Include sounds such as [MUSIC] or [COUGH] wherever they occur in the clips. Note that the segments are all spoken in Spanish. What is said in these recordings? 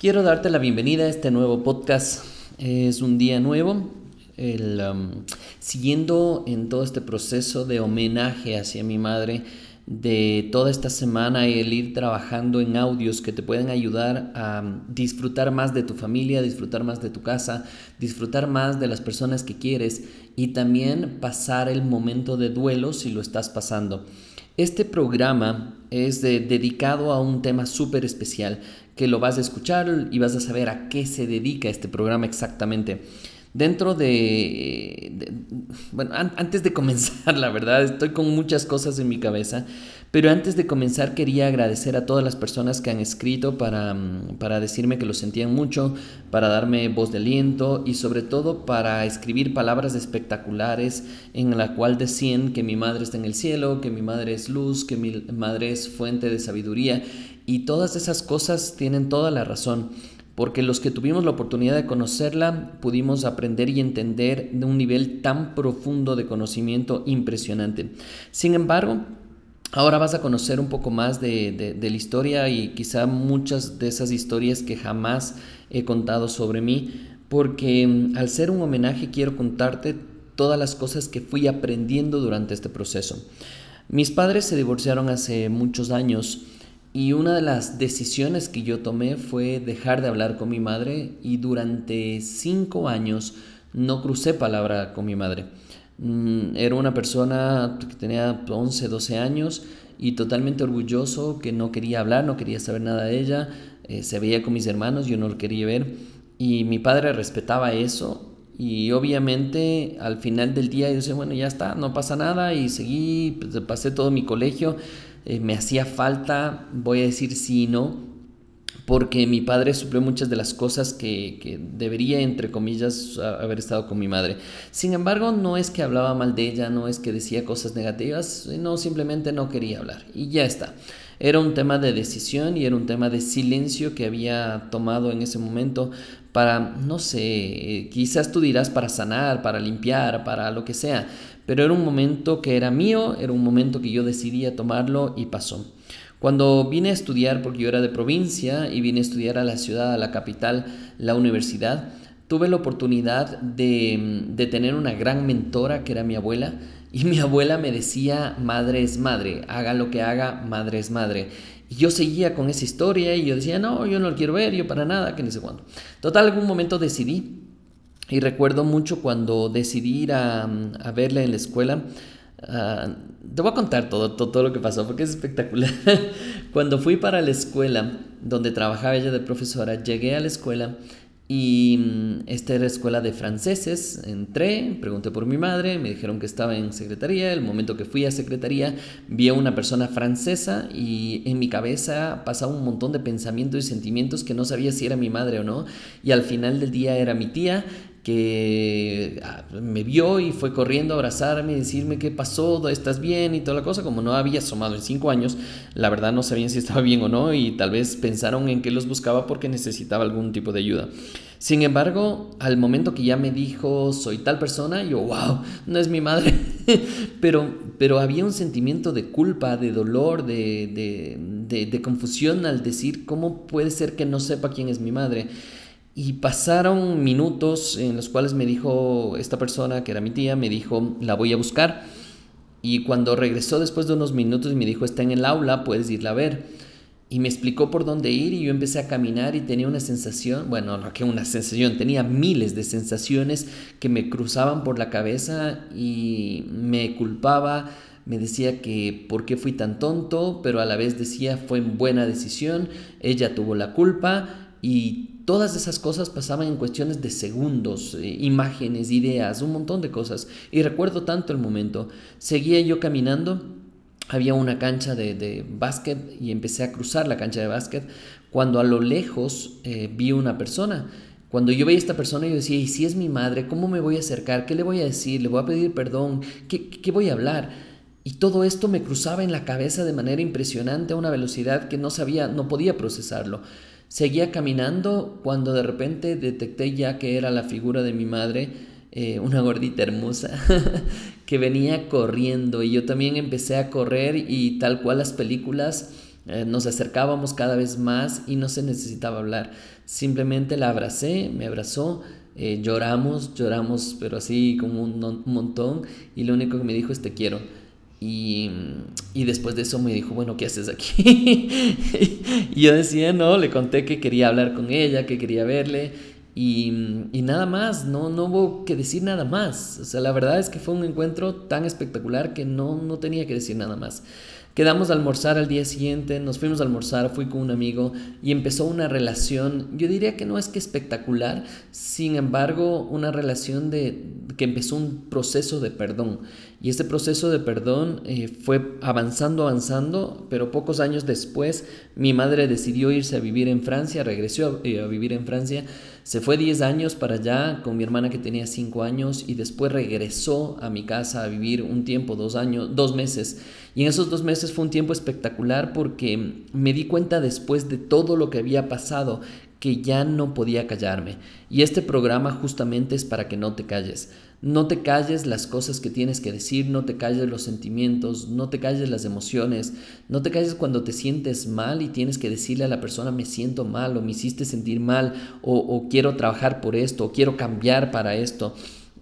Quiero darte la bienvenida a este nuevo podcast. Es un día nuevo, um, siguiendo en todo este proceso de homenaje hacia mi madre de toda esta semana el ir trabajando en audios que te pueden ayudar a disfrutar más de tu familia, disfrutar más de tu casa, disfrutar más de las personas que quieres y también pasar el momento de duelo si lo estás pasando. Este programa es dedicado a un tema súper especial que lo vas a escuchar y vas a saber a qué se dedica este programa exactamente. Dentro de, bueno, antes de [LAUGHS] comenzar, la verdad, estoy con muchas cosas en mi cabeza, pero antes de comenzar quería agradecer a todas las personas que han escrito para, mm, para decirme que lo sentían mucho, para darme voz de aliento y sobre todo para escribir palabras espectaculares en la cual decían que mi madre está en el cielo, que mi madre es luz, que mi madre es fuente de sabiduría y todas esas cosas tienen toda la razón porque los que tuvimos la oportunidad de conocerla pudimos aprender y entender de un nivel tan profundo de conocimiento impresionante. Sin embargo, ahora vas a conocer un poco más de, la historia y quizá muchas de esas historias que jamás he contado sobre mí, porque mm, al ser un homenaje quiero contarte todas las cosas que fui aprendiendo durante este proceso. Mis padres se divorciaron hace muchos años y una de las decisiones que yo tomé fue dejar de hablar con mi madre y durante cinco años no crucé palabra con mi madre. Mm, era una persona que tenía 11, 12 años y totalmente orgulloso que no quería hablar, no quería saber nada de ella. Eh, se veía con mis hermanos, yo no lo quería ver. Y mi padre respetaba eso y obviamente al final del día yo decía, bueno, ya está, no pasa nada y seguí, pues, pasé todo mi colegio eh, me hacía falta, voy a decir sí y no, porque mi padre suplió muchas de las cosas que, que, debería, entre comillas, haber estado con mi madre. Sin embargo, no es que hablaba mal de ella, no es que decía cosas negativas, no, simplemente no quería hablar. Y ya está. Era un tema de decisión y era un tema de silencio que había tomado en ese momento para, no sé, quizás tú dirás para sanar, para limpiar, para lo que sea, pero era un momento que era mío, era un momento que yo decidía tomarlo y pasó. Cuando vine a estudiar, porque yo era de provincia y vine a estudiar a la ciudad, a la capital, la universidad, tuve la oportunidad de, de tener una gran mentora que era mi abuela, y mi abuela me decía, madre es madre, haga lo que haga, madre es madre. Y yo seguía con esa historia y yo decía, no, yo no lo quiero ver, yo para nada, que ni sé cuándo. Total, algún momento decidí y recuerdo mucho cuando decidí ir a, a verla en la escuela. Uh, te voy a contar todo, todo, todo, lo que pasó porque es espectacular. [LAUGHS] cuando fui para la escuela donde trabajaba ella de profesora, llegué a la escuela y mm, esta era escuela de franceses. Entré, pregunté por mi madre, me dijeron que estaba en secretaría. El momento que fui a secretaría, vi a una persona francesa y en mi cabeza pasaba un montón de pensamientos y sentimientos que no sabía si era mi madre o no. Y al final del día era mi tía que ah, me vio y fue corriendo a abrazarme y decirme qué pasó, estás bien y toda la cosa, como no había asomado en cinco años, la verdad no sabían si estaba bien o no y tal vez pensaron en que los buscaba porque necesitaba algún tipo de ayuda. Sin embargo, al momento que ya me dijo soy tal persona, yo, wow, no es mi madre, [LAUGHS] pero, pero había un sentimiento de culpa, de dolor, de, de, de confusión al decir cómo puede ser que no sepa quién es mi madre. Y pasaron minutos en los cuales me dijo esta persona, que era mi tía, me dijo, la voy a buscar. Y cuando regresó después de unos minutos y me dijo, está en el aula, puedes irla a ver. Y me explicó por dónde ir y yo empecé a caminar y tenía una sensación, bueno, no que una sensación, tenía miles de sensaciones que me cruzaban por la cabeza y me culpaba, me decía que por qué fui tan tonto, pero a la vez decía fue buena decisión, ella tuvo la culpa y Todas esas cosas pasaban en cuestiones de segundos, eh, imágenes, ideas, un montón de cosas. Y recuerdo tanto el momento. Seguía yo caminando, había una cancha de, básquet y empecé a cruzar la cancha de básquet cuando a lo lejos eh, vi una persona. Cuando yo veía a esta persona, yo decía, ¿y si es mi madre? ¿Cómo me voy a acercar? ¿Qué le voy a decir? ¿Le voy a pedir perdón? ¿Qué, qué voy a hablar? Y todo esto me cruzaba en la cabeza de manera impresionante a una velocidad que no sabía, no podía procesarlo. Seguía caminando cuando de repente detecté ya que era la figura de mi madre, eh, una gordita hermosa, [LAUGHS] que venía corriendo y yo también empecé a correr y tal cual las películas, Eh, nos acercábamos cada vez más y no se necesitaba hablar. Simplemente la abracé, me abrazó, eh, lloramos, lloramos, pero así como un, montón. Y lo único que me dijo es te quiero. Y, y, después de eso me dijo, bueno, ¿qué haces aquí? [LAUGHS] y yo decía, no, le conté que quería hablar con ella, que quería verle. Y, y, nada más, no, no hubo que decir nada más. O sea, la verdad es que fue un encuentro tan espectacular que no, no tenía que decir nada más. Quedamos a almorzar al día siguiente, nos fuimos a almorzar, fui con un amigo y empezó una relación, yo diría que no es que espectacular, sin embargo, una relación de que empezó un proceso de perdón. Y este proceso de perdón eh, fue avanzando, avanzando, pero pocos años después mi madre decidió irse a vivir en Francia, regresó a, eh, a vivir en Francia, se fue 10 años para allá con mi hermana que tenía 5 años y después regresó a mi casa a vivir un tiempo, dos años, dos meses. Y en esos dos meses fue un tiempo espectacular porque me di cuenta después de todo lo que había pasado que ya no podía callarme. Y este programa justamente es para que no te calles. No te calles las cosas que tienes que decir, no te calles los sentimientos, no te calles las emociones, no te calles cuando te sientes mal y tienes que decirle a la persona me siento mal o me hiciste sentir mal o, o quiero trabajar por esto o quiero cambiar para esto.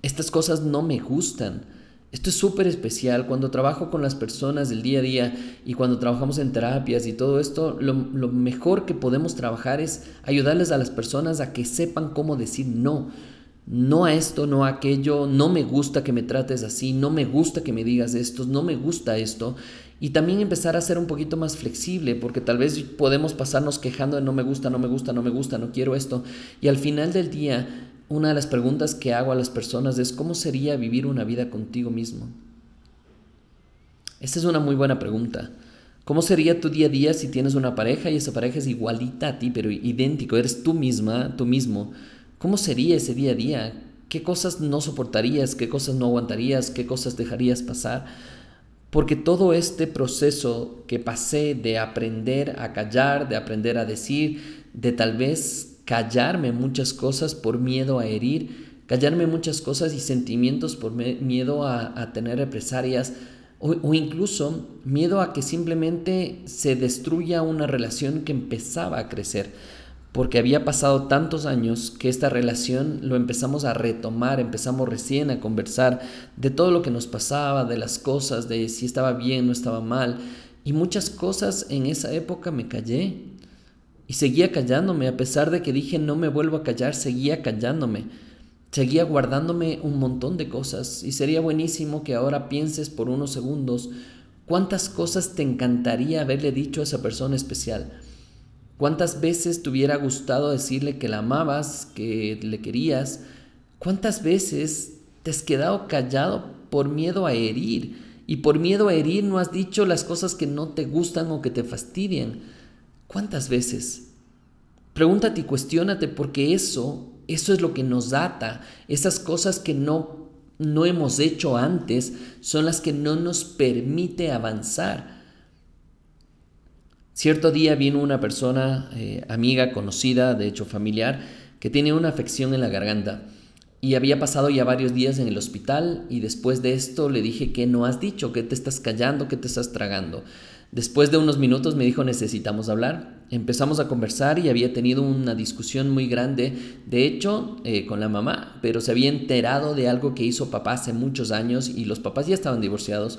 Estas cosas no me gustan. Esto es súper especial. Cuando trabajo con las personas del día a día y cuando trabajamos en terapias y todo esto, lo, lo, mejor que podemos trabajar es ayudarles a las personas a que sepan cómo decir no. No a esto, no a aquello, no me gusta que me trates así, no me gusta que me digas esto, no me gusta esto. Y también empezar a ser un poquito más flexible, porque tal vez podemos pasarnos quejando de no me gusta, no me gusta, no me gusta, no quiero esto. Y al final del día una de las preguntas que hago a las personas es ¿cómo sería vivir una vida contigo mismo? Esta es una muy buena pregunta. ¿Cómo sería tu día a día si tienes una pareja y esa pareja es igualita a ti, pero idéntico, eres tú misma, tú mismo? ¿Cómo sería ese día a día? ¿Qué cosas no soportarías? ¿Qué cosas no aguantarías? ¿Qué cosas dejarías pasar? Porque todo este proceso que pasé de aprender a callar, de aprender a decir, de tal vez callarme muchas cosas por miedo a herir, callarme muchas cosas y sentimientos por miedo a, tener represalias o, o, incluso miedo a que simplemente se destruya una relación que empezaba a crecer. Porque había pasado tantos años que esta relación lo empezamos a retomar, empezamos recién a conversar de todo lo que nos pasaba, de las cosas, de si estaba bien o estaba mal. Y muchas cosas en esa época me callé, y seguía callándome, a pesar de que dije no me vuelvo a callar, seguía callándome. Seguía guardándome un montón de cosas y sería buenísimo que ahora pienses por unos segundos cuántas cosas te encantaría haberle dicho a esa persona especial. ¿Cuántas veces te hubiera gustado decirle que la amabas, que le querías? ¿Cuántas veces te has quedado callado por miedo a herir? Y por miedo a herir no has dicho las cosas que no te gustan o que te fastidian. ¿Cuántas veces? Pregúntate y cuestiónate porque eso, eso es lo que nos ata. Esas cosas que no, no hemos hecho antes son las que no nos permite avanzar. Cierto día vino una persona, eh, amiga, conocida, de hecho familiar, que tiene una afección en la garganta y había pasado ya varios días en el hospital y después de esto le dije que no has dicho, que te estás callando, que te estás tragando. Después de unos minutos me dijo necesitamos hablar. Empezamos a conversar y había tenido una discusión muy grande, de hecho, eh, con la mamá, pero se había enterado de algo que hizo papá hace muchos años y los papás ya estaban divorciados.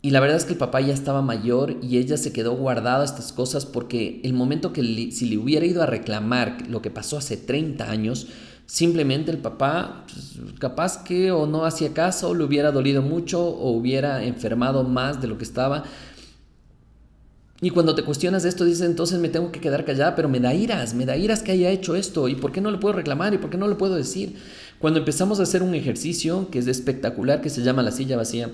Y la verdad es que el papá ya estaba mayor y ella se quedó guardada estas cosas porque el momento que si le hubiera ido a reclamar lo que pasó hace 30 años, simplemente el papá pues, capaz que o no hacía caso, le hubiera dolido mucho o hubiera enfermado más de lo que estaba. Y cuando te cuestionas esto, dices, entonces me tengo que quedar callada, pero me da iras, me da iras que haya hecho esto, y por qué no le puedo reclamar, y por qué no le puedo decir. Cuando empezamos a hacer un ejercicio que es espectacular, que se llama la silla vacía,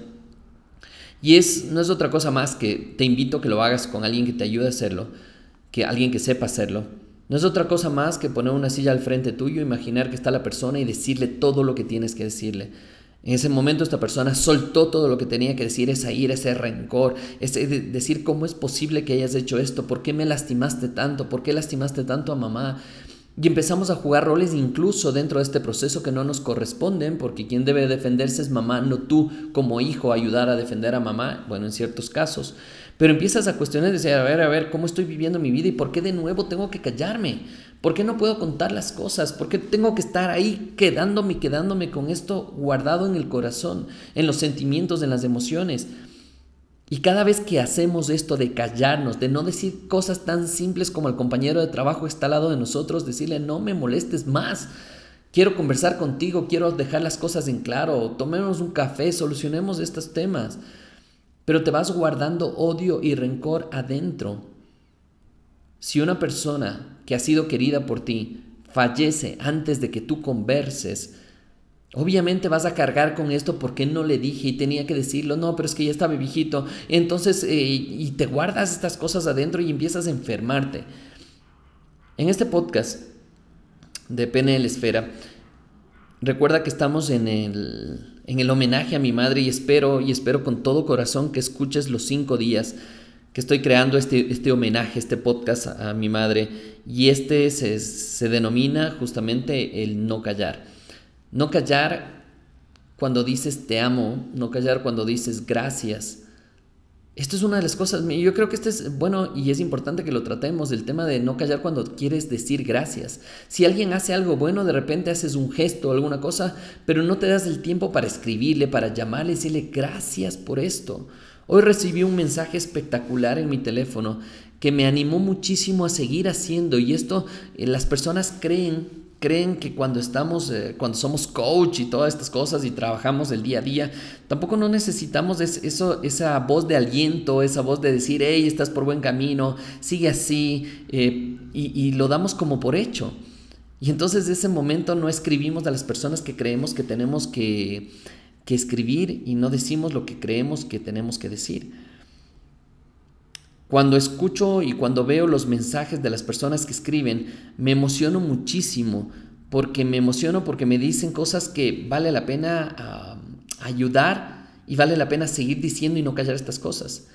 y es, no es otra cosa más que te invito a que lo hagas con alguien que te ayude a hacerlo, que alguien que sepa hacerlo. No es otra cosa más que poner una silla al frente tuyo, imaginar que está la persona y decirle todo lo que tienes que decirle. En ese momento esta persona soltó todo lo que tenía que decir, esa ira, ese rencor, ese decir cómo es posible que hayas hecho esto, por qué me lastimaste tanto, por qué lastimaste tanto a mamá. Y empezamos a jugar roles incluso dentro de este proceso que no nos corresponden, porque quien debe defenderse es mamá, no tú como hijo ayudar a defender a mamá, bueno, en ciertos casos. Pero empiezas a cuestionar decir, a ver, a ver, ¿cómo estoy viviendo mi vida y por qué de nuevo tengo que callarme? ¿Por qué no puedo contar las cosas? ¿Por qué tengo que estar ahí quedándome, quedándome con esto guardado en el corazón, en los sentimientos, en las emociones? Y cada vez que hacemos esto de callarnos, de no decir cosas tan simples como el compañero de trabajo está al lado de nosotros, decirle no me molestes más, quiero conversar contigo, quiero dejar las cosas en claro, tomemos un café, solucionemos estos temas, pero te vas guardando odio y rencor adentro. Si una persona que ha sido querida por ti fallece antes de que tú converses, Obviamente vas a cargar con esto porque no le dije y tenía que decirlo, no, pero es que ya estaba viejito. Entonces, eh, y te guardas estas cosas adentro y empiezas a enfermarte. En este podcast de PNL Esfera, recuerda que estamos en el, en el homenaje a mi madre y espero, y espero con todo corazón que escuches los cinco días que estoy creando este, este homenaje, este podcast a, mi madre. Y este se, se denomina justamente el no callar. No callar cuando dices te amo, no callar cuando dices gracias. Esto es una de las cosas, yo creo que este es bueno y es importante que lo tratemos, el tema de no callar cuando quieres decir gracias. Si alguien hace algo bueno, de repente haces un gesto o alguna cosa, pero no te das el tiempo para escribirle, para llamarle decirle gracias por esto. Hoy recibí un mensaje espectacular en mi teléfono que me animó muchísimo a seguir haciendo y esto eh, las personas creen creen que cuando estamos, eh, cuando somos coach y todas estas cosas y trabajamos el día a día, tampoco no necesitamos eso, esa voz de aliento, esa voz de decir, hey, estás por buen camino, sigue así, eh, y, lo damos como por hecho. Y entonces de ese momento no escribimos a las personas que creemos que tenemos que, que escribir y no decimos lo que creemos que tenemos que decir. Cuando escucho y cuando veo los mensajes de las personas que escriben, me emociono muchísimo, porque me emociono porque me dicen cosas que vale la pena ayudar y vale la pena seguir diciendo y no callar estas cosas.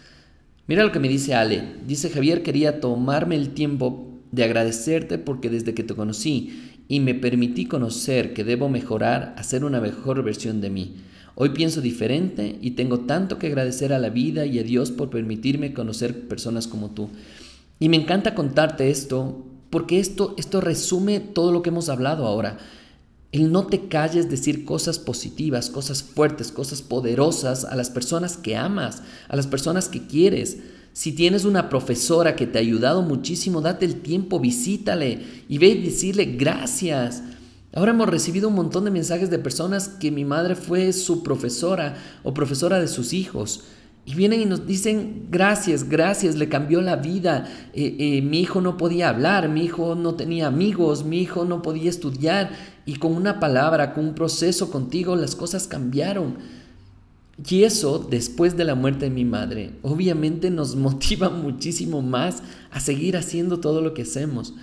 Mira lo que me dice Ale. Dice Javier, quería tomarme el tiempo de agradecerte porque desde que te conocí y me permití conocer que debo mejorar a ser una mejor versión de mí. Hoy pienso diferente y tengo tanto que agradecer a la vida y a Dios por permitirme conocer personas como tú. Y me encanta contarte esto porque esto, esto resume todo lo que hemos hablado ahora. El no te calles decir cosas positivas, cosas fuertes, cosas poderosas a las personas que amas, a las personas que quieres. Si tienes una profesora que te ha ayudado muchísimo, date el tiempo, visítale y ve y decirle gracias. Ahora hemos recibido un montón de mensajes de personas que mi madre fue su profesora o profesora de sus hijos. Y vienen y nos dicen, gracias, gracias, le cambió la vida. Eh, eh, mi hijo no podía hablar, mi hijo no tenía amigos, mi hijo no podía estudiar. Y con una palabra, con un proceso contigo, las cosas cambiaron. Y eso, después de la muerte de mi madre, obviamente nos [LAUGHS] motiva muchísimo más a seguir haciendo todo lo que hacemos.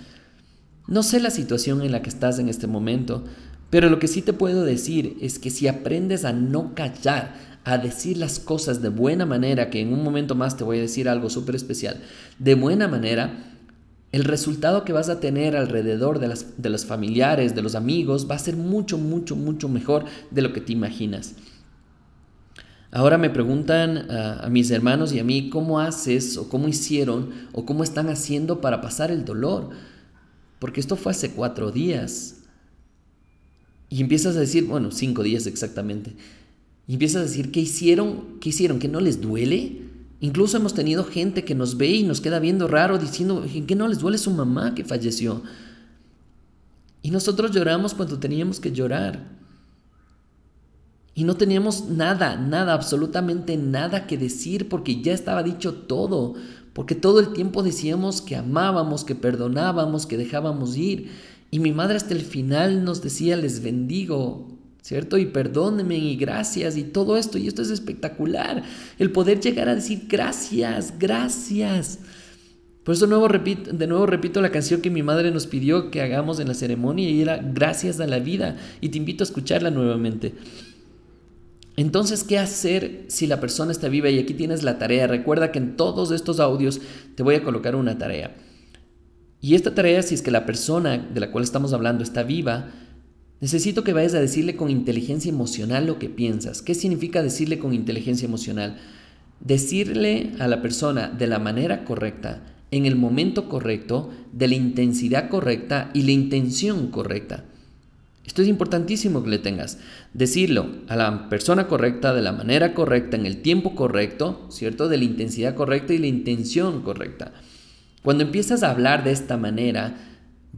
No sé la situación en la que estás en este momento, pero lo que sí te puedo decir es que si aprendes a no callar, a decir las cosas de buena manera, que en un momento más te voy a decir algo súper especial, de buena manera, el resultado que vas a tener alrededor de, las, de los familiares, de los amigos, va a ser mucho, mucho, mucho mejor de lo que te imaginas. Ahora me preguntan a, a mis hermanos y a mí cómo haces o cómo hicieron o cómo están haciendo para pasar el dolor. Porque esto fue hace cuatro días. Y empiezas a decir, bueno, cinco días exactamente. Y empiezas a decir, ¿qué hicieron? ¿Qué hicieron? ¿Que no les duele? Incluso hemos tenido gente que nos ve y nos queda viendo raro diciendo, ¿que no les duele su mamá que falleció? Y nosotros lloramos cuando teníamos que llorar. Y no teníamos nada, nada, absolutamente nada que decir porque ya estaba dicho todo porque todo el tiempo decíamos que amábamos, que perdonábamos, que dejábamos ir. Y mi madre hasta el final nos decía, les bendigo, ¿cierto? Y perdónenme y gracias y todo esto. Y esto es espectacular, el poder llegar a decir gracias, gracias. Por eso nuevo repito, de nuevo repito la canción que mi madre nos pidió que hagamos en la ceremonia y era Gracias a la vida. Y te invito a escucharla nuevamente. Entonces, ¿qué hacer si la persona está viva? Y aquí tienes la tarea. Recuerda que en todos estos audios te voy a colocar una tarea. Y esta tarea, si es que la persona de la cual estamos hablando está viva, necesito que vayas a decirle con inteligencia emocional lo que piensas. ¿Qué significa decirle con inteligencia emocional? Decirle a la persona de la manera correcta, en el momento correcto, de la intensidad correcta y la intención correcta. Esto es importantísimo que le tengas. Decirlo a la persona correcta, de la manera correcta, en el tiempo correcto, ¿cierto? De la intensidad correcta y la intención correcta. Cuando empiezas a hablar de esta manera,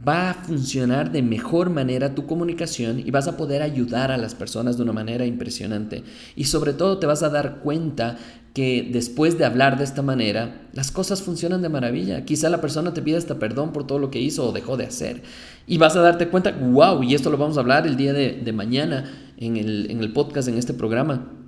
va a funcionar de mejor manera tu comunicación y vas a poder ayudar a las personas de una manera impresionante. Y sobre todo te vas a dar cuenta que después de hablar de esta manera, las cosas funcionan de maravilla. Quizá la persona te pida hasta perdón por todo lo que hizo o dejó de hacer. Y vas a darte cuenta, wow, y esto lo vamos a hablar el día de, mañana en el, en el podcast, en este programa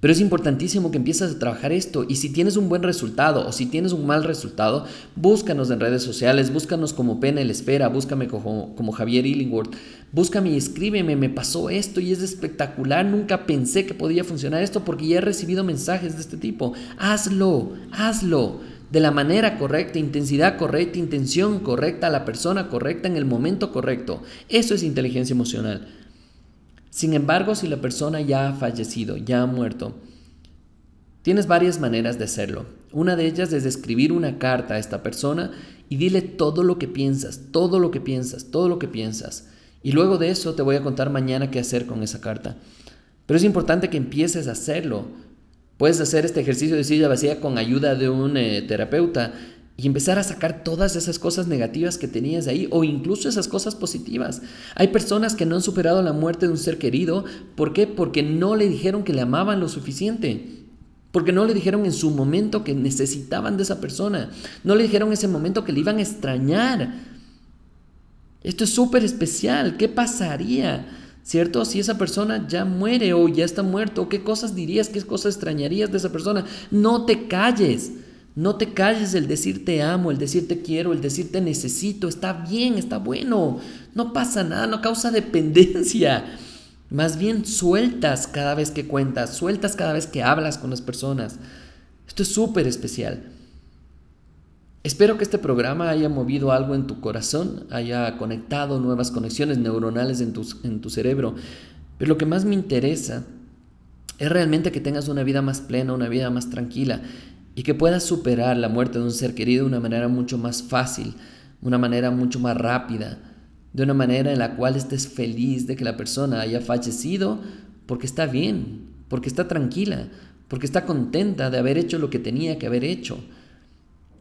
pero es importantísimo que empieces a trabajar esto y si tienes un buen resultado o si tienes un mal resultado, búscanos en redes sociales, búscanos como Pena el Esfera, búscame como, como Javier Illingworth, búscame y escríbeme, me pasó esto y es espectacular, nunca pensé que podía funcionar esto porque ya he recibido mensajes de este tipo. Hazlo, hazlo de la manera correcta, intensidad correcta, intención correcta, la persona correcta en el momento correcto. Eso es inteligencia emocional. Sin embargo, si la persona ya ha fallecido, ya ha muerto, tienes varias maneras de hacerlo. Una de ellas es escribir una carta a esta persona y dile todo lo que piensas, todo lo que piensas, todo lo que piensas. Y luego de eso te voy a contar mañana qué hacer con esa carta. Pero es importante que empieces a hacerlo. Puedes hacer este ejercicio de silla vacía con ayuda de un eh, terapeuta y empezar a sacar todas esas cosas negativas que tenías ahí o incluso esas cosas positivas. Hay personas que no han superado la muerte de un ser querido. ¿Por qué? Porque no le dijeron que le amaban lo suficiente. Porque no le dijeron en su momento que necesitaban de esa persona. No le dijeron en ese momento que le iban a extrañar. Esto es súper especial. ¿Qué pasaría? ¿Cierto? Si esa persona ya muere o ya está muerto, ¿qué cosas dirías? ¿Qué cosas extrañarías de esa persona? No te calles. No te calles el decir te amo, el decir te quiero, el decir te necesito. Está bien, está bueno. No pasa nada, no causa [LAUGHS] dependencia. Más bien sueltas cada vez que cuentas, sueltas cada vez que hablas con las personas. Esto es súper especial. Espero que este programa haya movido algo en tu corazón, haya conectado nuevas conexiones neuronales en tu, en tu cerebro. Pero lo que más me interesa es realmente que tengas una vida más plena, una vida más tranquila y que puedas superar la muerte de un ser querido de una manera mucho más fácil, una manera mucho más rápida, de una manera en la cual estés feliz de que la persona haya fallecido porque está bien, porque está tranquila, porque está contenta de haber hecho lo que tenía que haber hecho.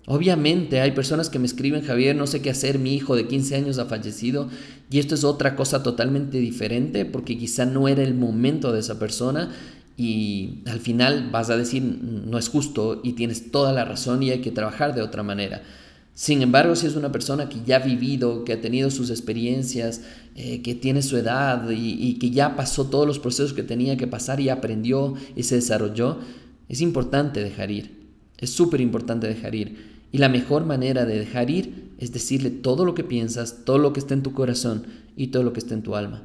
Obviamente hay personas que me escriben, Javier, no sé qué hacer, mi hijo de 15 años ha fallecido y esto es otra cosa totalmente diferente porque quizá no era el momento de esa persona y al final vas a decir no es justo y tienes toda la razón y hay que trabajar de otra manera. Sin embargo, si es una persona que ya ha vivido, que ha tenido sus experiencias, eh, que tiene su edad y, y, que ya pasó todos los procesos que tenía que pasar y aprendió y se desarrolló, es importante dejar ir. Es súper importante dejar ir. Y la mejor manera de dejar ir es decirle todo lo que piensas, todo lo que está en tu corazón y todo lo que está en tu alma.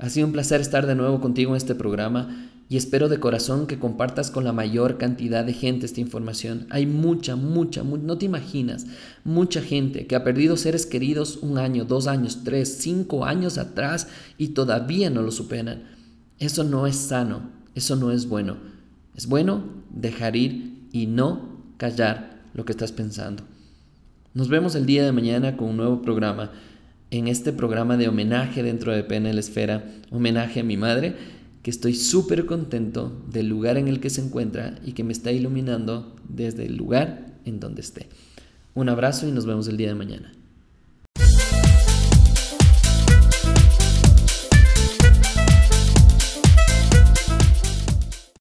Ha sido un placer estar de nuevo contigo en este programa y espero de corazón que compartas con la mayor cantidad de gente esta información. Hay mucha, mucha, no te imaginas, mucha gente que ha perdido seres queridos un año, dos años, tres, cinco años atrás y todavía no lo superan. Eso no es sano, eso no es bueno. Es bueno dejar ir y no callar lo que estás pensando. Nos vemos el día de mañana con un nuevo programa en este programa de homenaje dentro de PNL Esfera, homenaje a mi madre, que estoy súper contento del lugar en el que se encuentra y que me está iluminando desde el lugar en donde esté. Un abrazo y nos vemos el día de mañana.